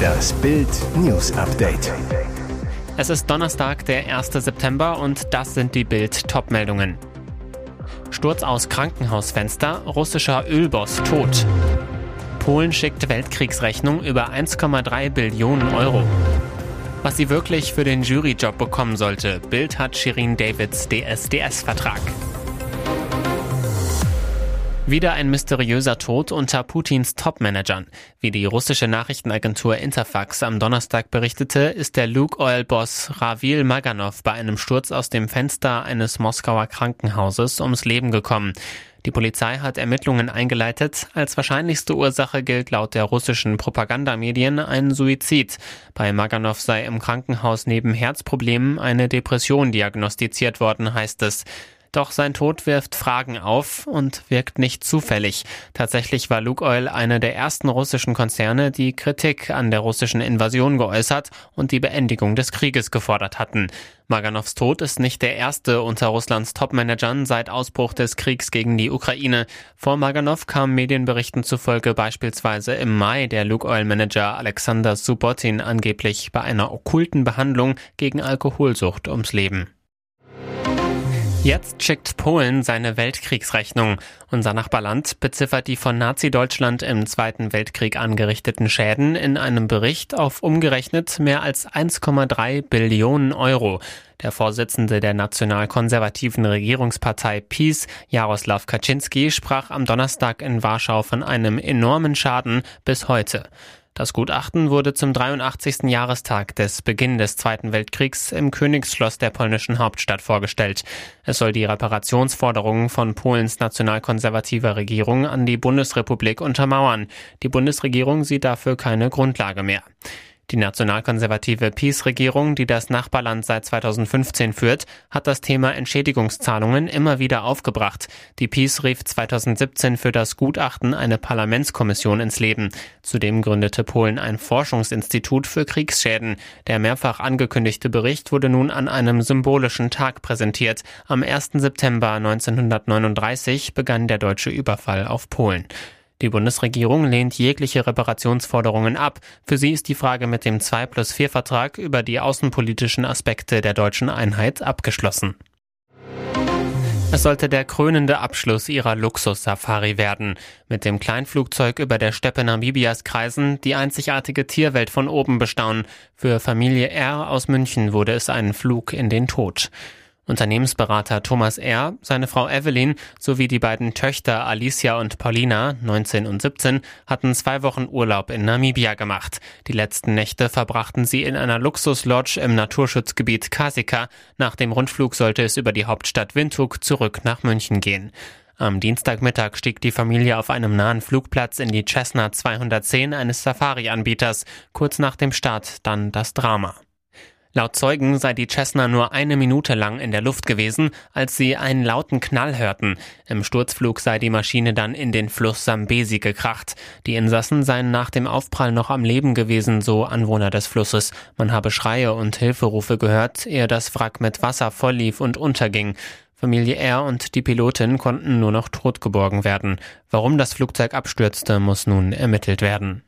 Das Bild News Update. Es ist Donnerstag, der 1. September und das sind die Bild Topmeldungen. Sturz aus Krankenhausfenster, russischer Ölboss tot. Polen schickt Weltkriegsrechnung über 1,3 Billionen Euro. Was sie wirklich für den Juryjob bekommen sollte, Bild hat Shirin Davids DSDS-Vertrag. Wieder ein mysteriöser Tod unter Putins Topmanagern. Wie die russische Nachrichtenagentur Interfax am Donnerstag berichtete, ist der Luke Oil-Boss Ravil Maganov bei einem Sturz aus dem Fenster eines Moskauer Krankenhauses ums Leben gekommen. Die Polizei hat Ermittlungen eingeleitet. Als wahrscheinlichste Ursache gilt laut der russischen Propagandamedien ein Suizid. Bei Maganov sei im Krankenhaus neben Herzproblemen eine Depression diagnostiziert worden, heißt es. Doch sein Tod wirft Fragen auf und wirkt nicht zufällig. Tatsächlich war Lukoil einer der ersten russischen Konzerne, die Kritik an der russischen Invasion geäußert und die Beendigung des Krieges gefordert hatten. Maganovs Tod ist nicht der erste unter Russlands Topmanagern seit Ausbruch des Kriegs gegen die Ukraine. Vor Maganov kam Medienberichten zufolge beispielsweise im Mai der Lukoil-Manager Alexander Subotin angeblich bei einer okkulten Behandlung gegen Alkoholsucht ums Leben. Jetzt schickt Polen seine Weltkriegsrechnung. Unser Nachbarland beziffert die von Nazi-Deutschland im Zweiten Weltkrieg angerichteten Schäden in einem Bericht auf umgerechnet mehr als 1,3 Billionen Euro. Der Vorsitzende der nationalkonservativen Regierungspartei PiS, Jaroslaw Kaczynski, sprach am Donnerstag in Warschau von einem enormen Schaden bis heute. Das Gutachten wurde zum 83. Jahrestag des Beginn des Zweiten Weltkriegs im Königsschloss der polnischen Hauptstadt vorgestellt. Es soll die Reparationsforderungen von Polens nationalkonservativer Regierung an die Bundesrepublik untermauern. Die Bundesregierung sieht dafür keine Grundlage mehr. Die nationalkonservative Peace-Regierung, die das Nachbarland seit 2015 führt, hat das Thema Entschädigungszahlungen immer wieder aufgebracht. Die Peace rief 2017 für das Gutachten eine Parlamentskommission ins Leben. Zudem gründete Polen ein Forschungsinstitut für Kriegsschäden. Der mehrfach angekündigte Bericht wurde nun an einem symbolischen Tag präsentiert. Am 1. September 1939 begann der deutsche Überfall auf Polen. Die Bundesregierung lehnt jegliche Reparationsforderungen ab. Für sie ist die Frage mit dem 2 plus 4 Vertrag über die außenpolitischen Aspekte der deutschen Einheit abgeschlossen. Es sollte der krönende Abschluss ihrer Luxus-Safari werden. Mit dem Kleinflugzeug über der Steppe Namibias kreisen, die einzigartige Tierwelt von oben bestaunen. Für Familie R aus München wurde es ein Flug in den Tod. Unternehmensberater Thomas R., seine Frau Evelyn sowie die beiden Töchter Alicia und Paulina, 19 und 17, hatten zwei Wochen Urlaub in Namibia gemacht. Die letzten Nächte verbrachten sie in einer Luxuslodge im Naturschutzgebiet Kasika. Nach dem Rundflug sollte es über die Hauptstadt Windhoek zurück nach München gehen. Am Dienstagmittag stieg die Familie auf einem nahen Flugplatz in die Cessna 210 eines Safari-Anbieters. Kurz nach dem Start dann das Drama. Laut Zeugen sei die Cessna nur eine Minute lang in der Luft gewesen, als sie einen lauten Knall hörten. Im Sturzflug sei die Maschine dann in den Fluss Sambesi gekracht. Die Insassen seien nach dem Aufprall noch am Leben gewesen, so Anwohner des Flusses. Man habe Schreie und Hilferufe gehört, ehe das Wrack mit Wasser volllief und unterging. Familie R und die Pilotin konnten nur noch tot geborgen werden. Warum das Flugzeug abstürzte, muss nun ermittelt werden.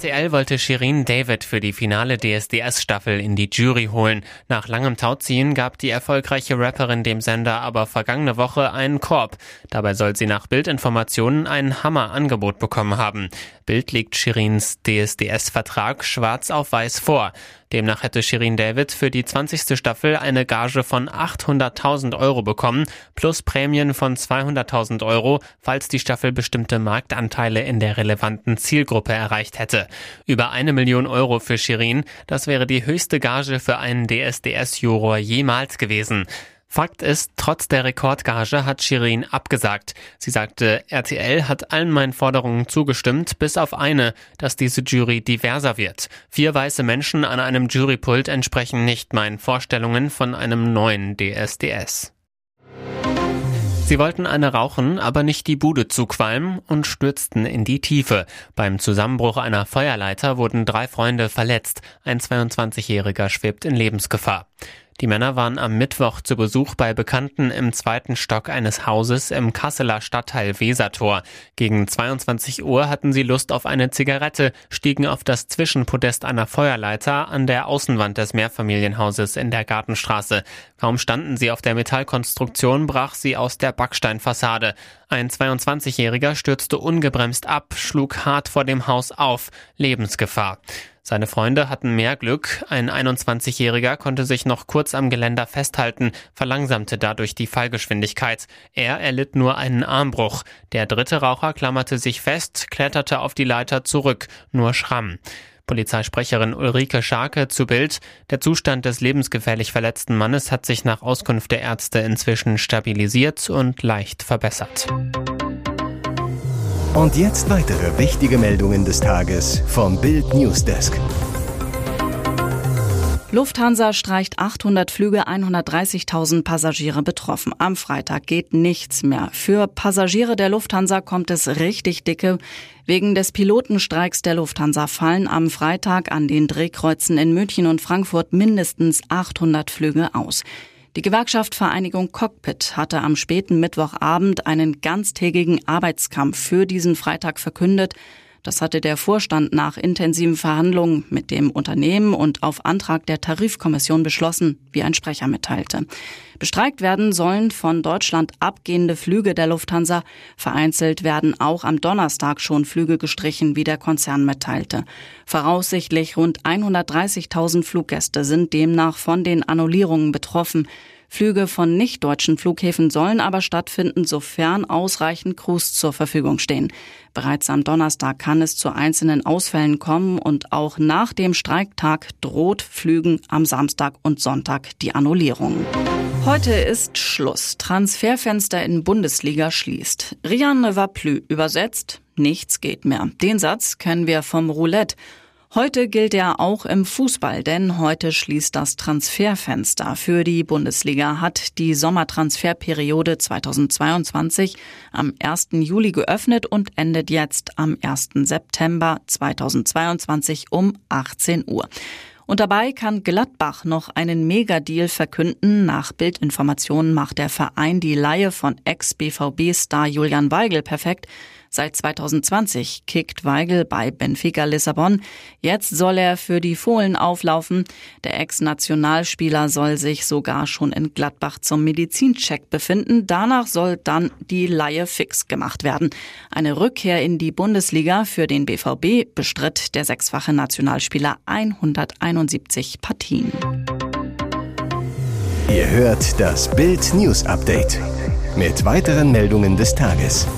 RTL wollte Shirin David für die finale DSDS-Staffel in die Jury holen. Nach langem Tauziehen gab die erfolgreiche Rapperin dem Sender aber vergangene Woche einen Korb. Dabei soll sie nach Bildinformationen ein Hammer-Angebot bekommen haben. Bild legt Shirins DSDS-Vertrag schwarz auf weiß vor. Demnach hätte Shirin David für die 20. Staffel eine Gage von 800.000 Euro bekommen, plus Prämien von 200.000 Euro, falls die Staffel bestimmte Marktanteile in der relevanten Zielgruppe erreicht hätte. Über eine Million Euro für Shirin, das wäre die höchste Gage für einen DSDS-Juror jemals gewesen. Fakt ist, trotz der Rekordgage hat Shirin abgesagt. Sie sagte, RTL hat allen meinen Forderungen zugestimmt, bis auf eine, dass diese Jury diverser wird. Vier weiße Menschen an einem Jurypult entsprechen nicht meinen Vorstellungen von einem neuen DSDS. Sie wollten eine rauchen, aber nicht die Bude zuqualmen und stürzten in die Tiefe. Beim Zusammenbruch einer Feuerleiter wurden drei Freunde verletzt. Ein 22-Jähriger schwebt in Lebensgefahr. Die Männer waren am Mittwoch zu Besuch bei Bekannten im zweiten Stock eines Hauses im Kasseler Stadtteil Wesertor. Gegen 22 Uhr hatten sie Lust auf eine Zigarette, stiegen auf das Zwischenpodest einer Feuerleiter an der Außenwand des Mehrfamilienhauses in der Gartenstraße. Kaum standen sie auf der Metallkonstruktion, brach sie aus der Backsteinfassade. Ein 22-Jähriger stürzte ungebremst ab, schlug hart vor dem Haus auf. Lebensgefahr. Seine Freunde hatten mehr Glück. Ein 21-Jähriger konnte sich noch kurz am Geländer festhalten, verlangsamte dadurch die Fallgeschwindigkeit. Er erlitt nur einen Armbruch. Der dritte Raucher klammerte sich fest, kletterte auf die Leiter zurück, nur Schramm. Polizeisprecherin Ulrike Scharke zu Bild. Der Zustand des lebensgefährlich verletzten Mannes hat sich nach Auskunft der Ärzte inzwischen stabilisiert und leicht verbessert. Und jetzt weitere wichtige Meldungen des Tages vom Bild Newsdesk. Lufthansa streicht 800 Flüge, 130.000 Passagiere betroffen. Am Freitag geht nichts mehr. Für Passagiere der Lufthansa kommt es richtig dicke. Wegen des Pilotenstreiks der Lufthansa fallen am Freitag an den Drehkreuzen in München und Frankfurt mindestens 800 Flüge aus. Die Gewerkschaft Vereinigung Cockpit hatte am späten Mittwochabend einen ganztägigen Arbeitskampf für diesen Freitag verkündet. Das hatte der Vorstand nach intensiven Verhandlungen mit dem Unternehmen und auf Antrag der Tarifkommission beschlossen, wie ein Sprecher mitteilte. Bestreikt werden sollen von Deutschland abgehende Flüge der Lufthansa. Vereinzelt werden auch am Donnerstag schon Flüge gestrichen, wie der Konzern mitteilte. Voraussichtlich rund 130.000 Fluggäste sind demnach von den Annullierungen betroffen. Flüge von nicht-deutschen Flughäfen sollen aber stattfinden, sofern ausreichend Crews zur Verfügung stehen. Bereits am Donnerstag kann es zu einzelnen Ausfällen kommen und auch nach dem Streiktag droht Flügen am Samstag und Sonntag die Annullierung. Heute ist Schluss. Transferfenster in Bundesliga schließt. Rian ne übersetzt, nichts geht mehr. Den Satz kennen wir vom Roulette. Heute gilt er auch im Fußball, denn heute schließt das Transferfenster. Für die Bundesliga hat die Sommertransferperiode 2022 am 1. Juli geöffnet und endet jetzt am 1. September 2022 um 18 Uhr. Und dabei kann Gladbach noch einen Megadeal verkünden. Nach Bildinformationen macht der Verein die Laie von Ex-BVB-Star Julian Weigel perfekt. Seit 2020 kickt Weigel bei Benfica Lissabon. Jetzt soll er für die Fohlen auflaufen. Der Ex-Nationalspieler soll sich sogar schon in Gladbach zum Medizincheck befinden. Danach soll dann die Laie fix gemacht werden. Eine Rückkehr in die Bundesliga für den BVB bestritt der sechsfache Nationalspieler 171 Partien. Ihr hört das Bild News Update mit weiteren Meldungen des Tages.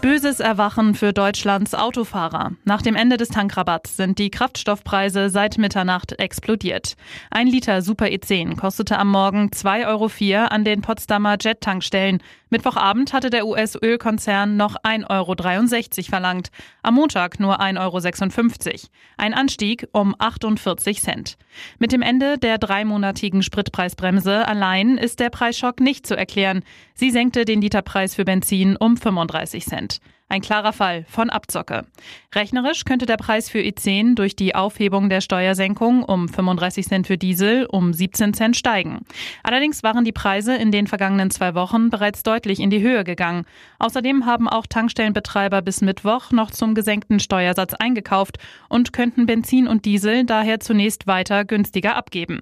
Böses Erwachen für Deutschlands Autofahrer. Nach dem Ende des Tankrabatts sind die Kraftstoffpreise seit Mitternacht explodiert. Ein Liter Super E10 kostete am Morgen 2,04 Euro an den Potsdamer Jet-Tankstellen. Mittwochabend hatte der US-Ölkonzern noch 1,63 Euro verlangt, am Montag nur 1,56 Euro. Ein Anstieg um 48 Cent. Mit dem Ende der dreimonatigen Spritpreisbremse allein ist der Preisschock nicht zu erklären. Sie senkte den Literpreis für Benzin um 35 Cent. Ein klarer Fall von Abzocke. Rechnerisch könnte der Preis für E10 durch die Aufhebung der Steuersenkung um 35 Cent für Diesel um 17 Cent steigen. Allerdings waren die Preise in den vergangenen zwei Wochen bereits deutlich in die Höhe gegangen. Außerdem haben auch Tankstellenbetreiber bis Mittwoch noch zum gesenkten Steuersatz eingekauft und könnten Benzin und Diesel daher zunächst weiter günstiger abgeben.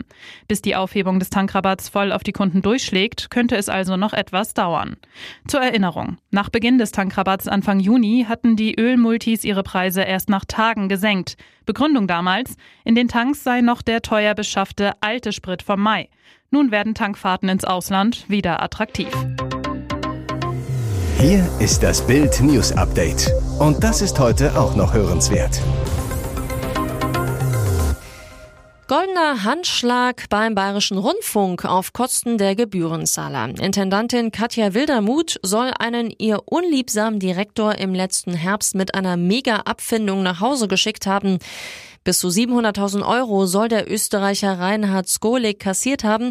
Bis die Aufhebung des Tankrabatts voll auf die Kunden durchschlägt, könnte es also noch etwas dauern. Zur Erinnerung, nach Beginn des Tankrabatts Anfang Anfang Juni hatten die Ölmultis ihre Preise erst nach Tagen gesenkt. Begründung damals, in den Tanks sei noch der teuer beschaffte alte Sprit vom Mai. Nun werden Tankfahrten ins Ausland wieder attraktiv. Hier ist das Bild News Update. Und das ist heute auch noch hörenswert. Goldener Handschlag beim Bayerischen Rundfunk auf Kosten der Gebührenzahler. Intendantin Katja Wildermuth soll einen ihr unliebsamen Direktor im letzten Herbst mit einer Mega-Abfindung nach Hause geschickt haben. Bis zu 700.000 Euro soll der Österreicher Reinhard Skolik kassiert haben,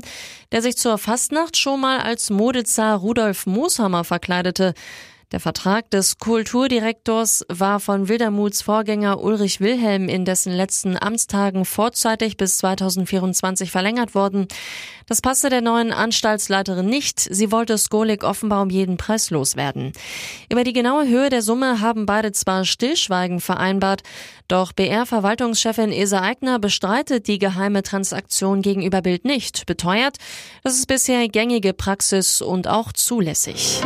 der sich zur Fastnacht schon mal als Modezar Rudolf Mooshammer verkleidete. Der Vertrag des Kulturdirektors war von Wildermuths Vorgänger Ulrich Wilhelm in dessen letzten Amtstagen vorzeitig bis 2024 verlängert worden. Das passte der neuen Anstaltsleiterin nicht. Sie wollte Skolik offenbar um jeden Preis loswerden. Über die genaue Höhe der Summe haben beide zwar Stillschweigen vereinbart, doch BR-Verwaltungschefin Esa Eigner bestreitet die geheime Transaktion gegenüber Bild nicht, beteuert, das ist bisher gängige Praxis und auch zulässig.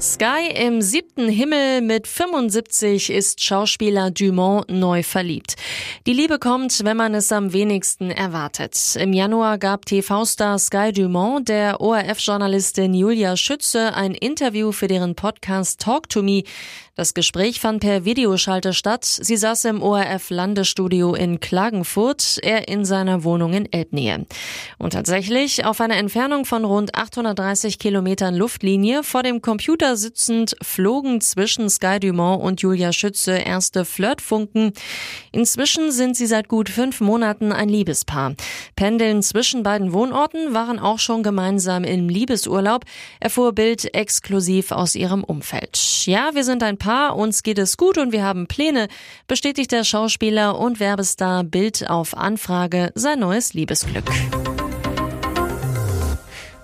Sky im siebten Himmel mit 75 ist Schauspieler Dumont neu verliebt. Die Liebe kommt, wenn man es am wenigsten erwartet. Im Januar gab TV-Star Sky Dumont der ORF-Journalistin Julia Schütze ein Interview für deren Podcast Talk to Me. Das Gespräch fand per Videoschalte statt. Sie saß im ORF-Landesstudio in Klagenfurt, er in seiner Wohnung in Elbnähe. Und tatsächlich, auf einer Entfernung von rund 830 Kilometern Luftlinie vor dem Computer sitzend, flogen zwischen Sky Dumont und Julia Schütze erste Flirtfunken. Inzwischen sind sie seit gut fünf Monaten ein Liebespaar. Pendeln zwischen beiden Wohnorten waren auch schon gemeinsam im Liebesurlaub, erfuhr Bild exklusiv aus ihrem Umfeld. Ja, wir sind ein Paar Paar, uns geht es gut und wir haben Pläne, bestätigt der Schauspieler und Werbestar Bild auf Anfrage sein neues Liebesglück.